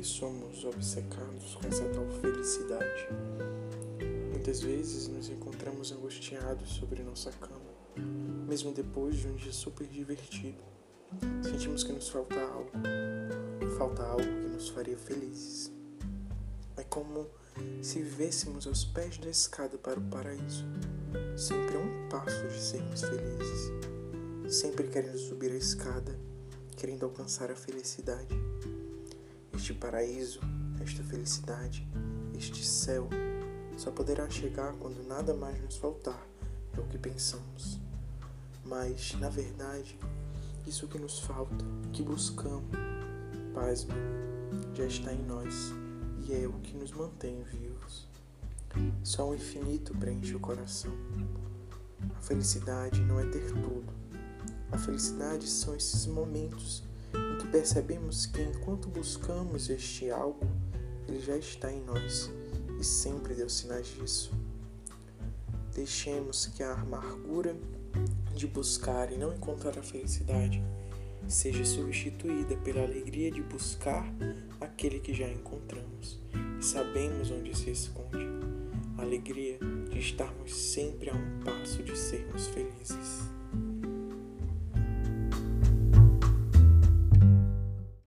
somos obcecados com essa tal felicidade. Muitas vezes nos encontramos angustiados sobre nossa cama, mesmo depois de um dia super divertido. Sentimos que nos falta algo, falta algo que nos faria felizes. É como se vivêssemos aos pés da escada para o paraíso, sempre a um passo de sermos felizes, sempre querendo subir a escada, querendo alcançar a felicidade. Este paraíso, esta felicidade, este céu só poderá chegar quando nada mais nos faltar, é o que pensamos. Mas, na verdade, isso que nos falta, que buscamos, pasme, já está em nós e é o que nos mantém vivos. Só o infinito preenche o coração. A felicidade não é ter tudo. A felicidade são esses momentos em que percebemos que enquanto buscamos este algo, ele já está em nós e sempre deu sinais disso. Deixemos que a amargura de buscar e não encontrar a felicidade seja substituída pela alegria de buscar aquele que já encontramos e sabemos onde se esconde. A alegria de estarmos sempre a um passo de sermos felizes.